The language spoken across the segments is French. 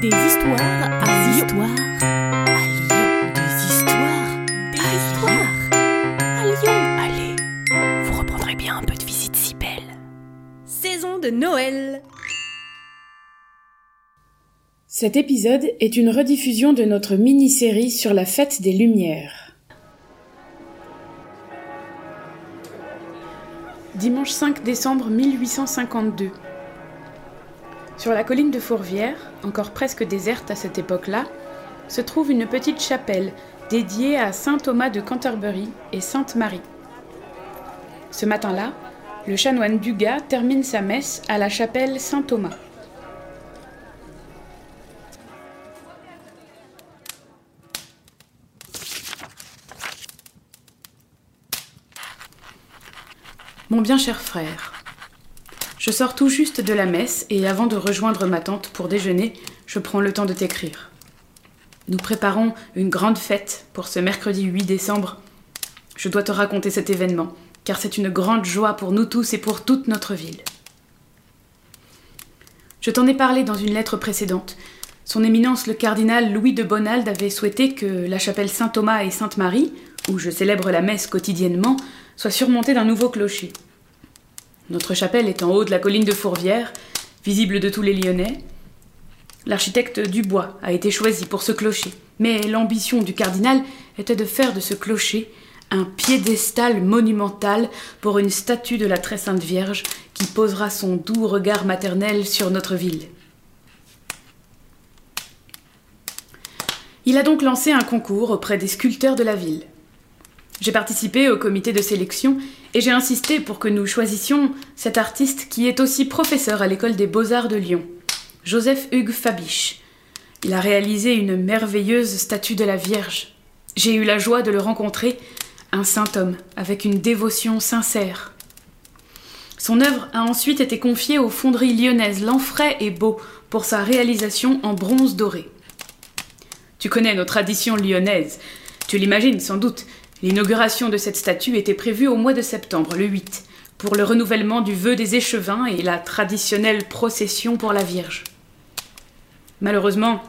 Des histoires à Des Lyon. histoires à Lyon. Des histoires Des à histoires à Lyon. Allez, vous reprendrez bien un peu de visite si belle. Saison de Noël. Cet épisode est une rediffusion de notre mini-série sur la fête des Lumières. Dimanche 5 décembre 1852. Sur la colline de Fourvière, encore presque déserte à cette époque-là, se trouve une petite chapelle dédiée à saint Thomas de Canterbury et sainte Marie. Ce matin-là, le chanoine Dugas termine sa messe à la chapelle Saint Thomas. Mon bien cher frère, je sors tout juste de la messe et avant de rejoindre ma tante pour déjeuner, je prends le temps de t'écrire. Nous préparons une grande fête pour ce mercredi 8 décembre. Je dois te raconter cet événement, car c'est une grande joie pour nous tous et pour toute notre ville. Je t'en ai parlé dans une lettre précédente. Son éminence le cardinal Louis de Bonald avait souhaité que la chapelle Saint-Thomas et Sainte-Marie, où je célèbre la messe quotidiennement, soit surmontée d'un nouveau clocher. Notre chapelle est en haut de la colline de Fourvière, visible de tous les Lyonnais. L'architecte Dubois a été choisi pour ce clocher, mais l'ambition du cardinal était de faire de ce clocher un piédestal monumental pour une statue de la très sainte Vierge qui posera son doux regard maternel sur notre ville. Il a donc lancé un concours auprès des sculpteurs de la ville. J'ai participé au comité de sélection et j'ai insisté pour que nous choisissions cet artiste qui est aussi professeur à l'école des beaux-arts de Lyon, Joseph Hugues Fabiche. Il a réalisé une merveilleuse statue de la Vierge. J'ai eu la joie de le rencontrer, un saint homme avec une dévotion sincère. Son œuvre a ensuite été confiée aux fonderies lyonnaises Lanfray et Beau pour sa réalisation en bronze doré. Tu connais nos traditions lyonnaises. Tu l'imagines sans doute. L'inauguration de cette statue était prévue au mois de septembre, le 8, pour le renouvellement du vœu des échevins et la traditionnelle procession pour la Vierge. Malheureusement,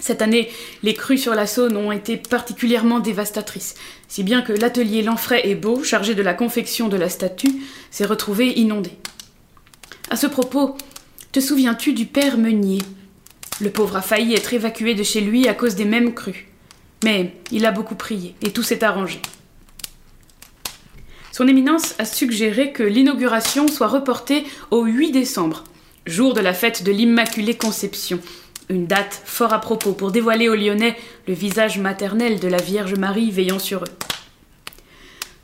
cette année, les crues sur la Saône ont été particulièrement dévastatrices, si bien que l'atelier Lanfray et Beau, chargé de la confection de la statue, s'est retrouvé inondé. À ce propos, te souviens-tu du père Meunier? Le pauvre a failli être évacué de chez lui à cause des mêmes crues. Mais il a beaucoup prié et tout s'est arrangé. Son Éminence a suggéré que l'inauguration soit reportée au 8 décembre, jour de la fête de l'Immaculée Conception, une date fort à propos pour dévoiler aux Lyonnais le visage maternel de la Vierge Marie veillant sur eux.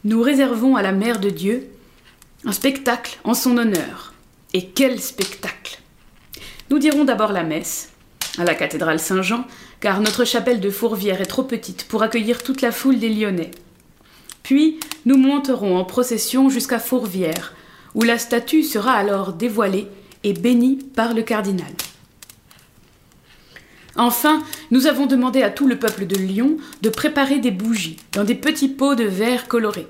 Nous réservons à la Mère de Dieu un spectacle en son honneur. Et quel spectacle Nous dirons d'abord la messe, à la cathédrale Saint-Jean, car notre chapelle de Fourvière est trop petite pour accueillir toute la foule des Lyonnais. Puis nous monterons en procession jusqu'à Fourvière, où la statue sera alors dévoilée et bénie par le cardinal. Enfin, nous avons demandé à tout le peuple de Lyon de préparer des bougies dans des petits pots de verre colorés.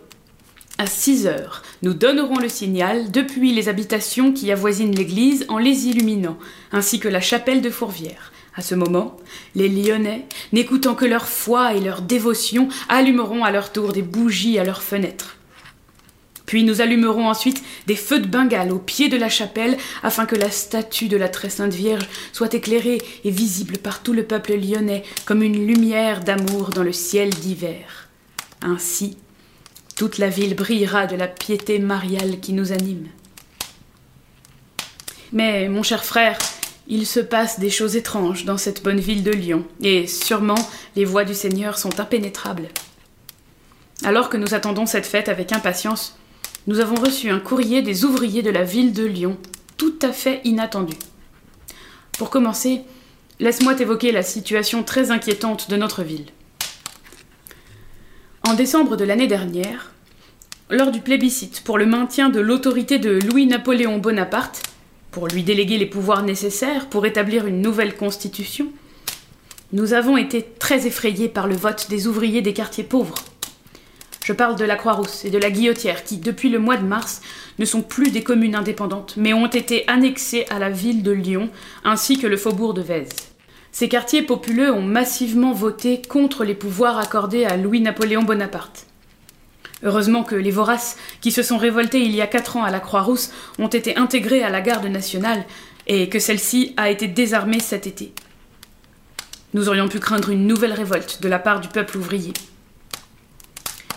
À 6 heures, nous donnerons le signal depuis les habitations qui avoisinent l'église en les illuminant, ainsi que la chapelle de Fourvière. À ce moment, les Lyonnais, n'écoutant que leur foi et leur dévotion, allumeront à leur tour des bougies à leurs fenêtres. Puis nous allumerons ensuite des feux de Bengale au pied de la chapelle afin que la statue de la très sainte Vierge soit éclairée et visible par tout le peuple lyonnais comme une lumière d'amour dans le ciel d'hiver. Ainsi, toute la ville brillera de la piété mariale qui nous anime. Mais, mon cher frère, il se passe des choses étranges dans cette bonne ville de Lyon, et sûrement les voies du Seigneur sont impénétrables. Alors que nous attendons cette fête avec impatience, nous avons reçu un courrier des ouvriers de la ville de Lyon, tout à fait inattendu. Pour commencer, laisse-moi t'évoquer la situation très inquiétante de notre ville. En décembre de l'année dernière, lors du plébiscite pour le maintien de l'autorité de Louis-Napoléon Bonaparte, pour lui déléguer les pouvoirs nécessaires pour établir une nouvelle constitution, nous avons été très effrayés par le vote des ouvriers des quartiers pauvres. Je parle de la Croix-Rousse et de la Guillotière qui, depuis le mois de mars, ne sont plus des communes indépendantes, mais ont été annexées à la ville de Lyon ainsi que le faubourg de Vèze. ces quartiers populeux ont massivement voté contre les pouvoirs accordés à Louis-Napoléon Bonaparte. Heureusement que les voraces qui se sont révoltés il y a quatre ans à la Croix-Rousse ont été intégrés à la garde nationale et que celle-ci a été désarmée cet été. Nous aurions pu craindre une nouvelle révolte de la part du peuple ouvrier.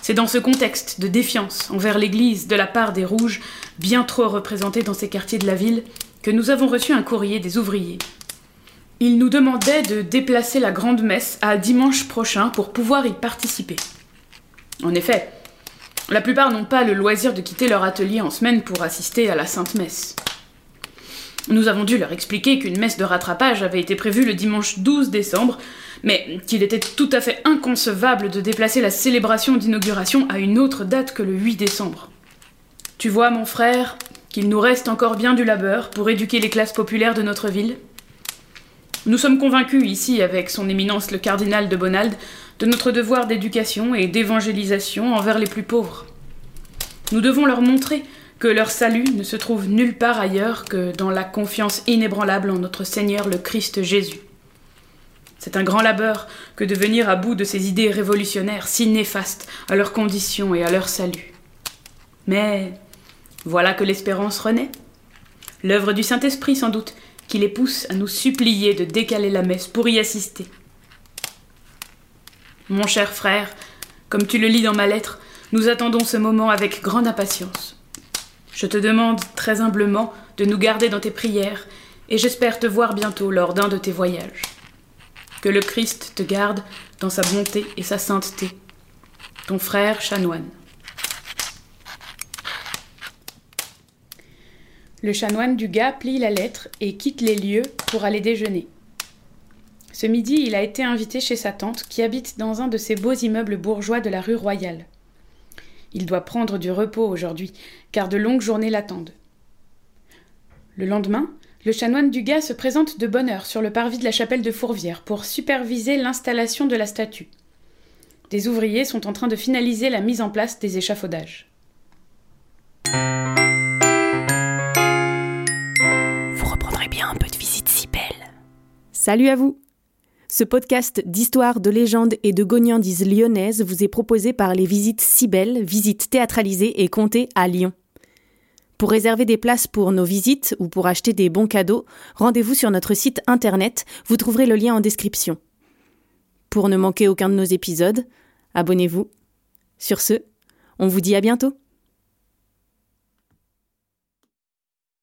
C'est dans ce contexte de défiance envers l'Église de la part des Rouges, bien trop représentés dans ces quartiers de la ville, que nous avons reçu un courrier des ouvriers. Ils nous demandaient de déplacer la grande messe à dimanche prochain pour pouvoir y participer. En effet, la plupart n'ont pas le loisir de quitter leur atelier en semaine pour assister à la Sainte Messe. Nous avons dû leur expliquer qu'une messe de rattrapage avait été prévue le dimanche 12 décembre, mais qu'il était tout à fait inconcevable de déplacer la célébration d'inauguration à une autre date que le 8 décembre. Tu vois, mon frère, qu'il nous reste encore bien du labeur pour éduquer les classes populaires de notre ville. Nous sommes convaincus ici, avec son éminence le cardinal de Bonald, de notre devoir d'éducation et d'évangélisation envers les plus pauvres. Nous devons leur montrer que leur salut ne se trouve nulle part ailleurs que dans la confiance inébranlable en notre Seigneur le Christ Jésus. C'est un grand labeur que de venir à bout de ces idées révolutionnaires si néfastes à leurs conditions et à leur salut. Mais voilà que l'espérance renaît. L'œuvre du Saint-Esprit sans doute, qui les pousse à nous supplier de décaler la messe pour y assister. Mon cher frère, comme tu le lis dans ma lettre, nous attendons ce moment avec grande impatience. Je te demande très humblement de nous garder dans tes prières, et j'espère te voir bientôt lors d'un de tes voyages. Que le Christ te garde dans sa bonté et sa sainteté. Ton frère chanoine. Le chanoine du gars plie la lettre et quitte les lieux pour aller déjeuner. Ce midi, il a été invité chez sa tante qui habite dans un de ces beaux immeubles bourgeois de la rue Royale. Il doit prendre du repos aujourd'hui, car de longues journées l'attendent. Le lendemain, le chanoine du gars se présente de bonne heure sur le parvis de la chapelle de Fourvière pour superviser l'installation de la statue. Des ouvriers sont en train de finaliser la mise en place des échafaudages. Vous reprendrez bien un peu de visite si belle. Salut à vous Ce podcast d'histoire, de légendes et de gognandises lyonnaises vous est proposé par les visites Cybelle, visites théâtralisées et comptées à Lyon. Pour réserver des places pour nos visites ou pour acheter des bons cadeaux, rendez-vous sur notre site internet, vous trouverez le lien en description. Pour ne manquer aucun de nos épisodes, abonnez-vous. Sur ce, on vous dit à bientôt.